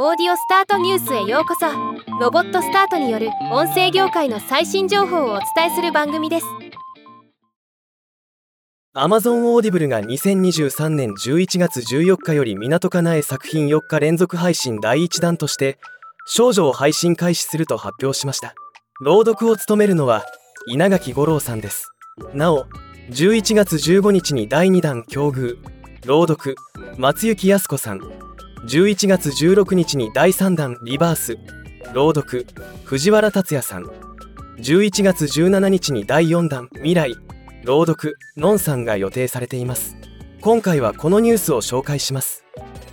オーディオスタートニュースへようこそ。ロボットスタートによる音声業界の最新情報をお伝えする番組です。Amazon Audible が2023年11月14日より湊かなえ作品4日連続配信第1弾として少女を配信開始すると発表しました。朗読を務めるのは稲垣吾郎さんです。なお11月15日に第2弾境遇。朗読松雪靖子さん。11月16日に第3弾リバース。朗読藤原竜也さん。11月17日に第4弾未来。朗読のんさんが予定されています。今回はこのニュースを紹介します。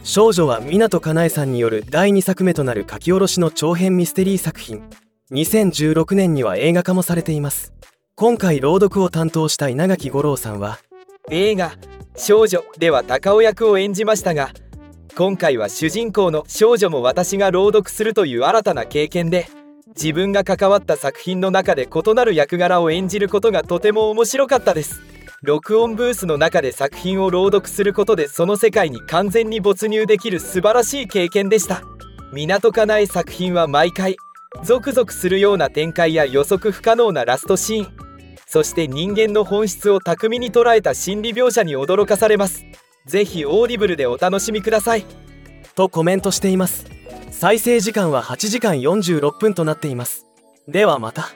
少女は湊かなえさんによる第2作目となる書き下ろしの長編ミステリー作品。2016年には映画化もされています。今回朗読を担当した稲垣吾郎さんは映画「少女」では高尾役を演じましたが今回は主人公の少女も私が朗読するという新たな経験で自分が関わった作品の中で異なる役柄を演じることがとても面白かったです。録音ブースの中で作品を朗読することでその世界に完全に没入できる素晴らしい経験でした。港かなえ作品は毎回ゾクゾクするような展開や予測不可能なラストシーン。そして人間の本質を巧みに捉えた心理描写に驚かされます。ぜひ Audible でお楽しみください。とコメントしています。再生時間は8時間46分となっています。ではまた。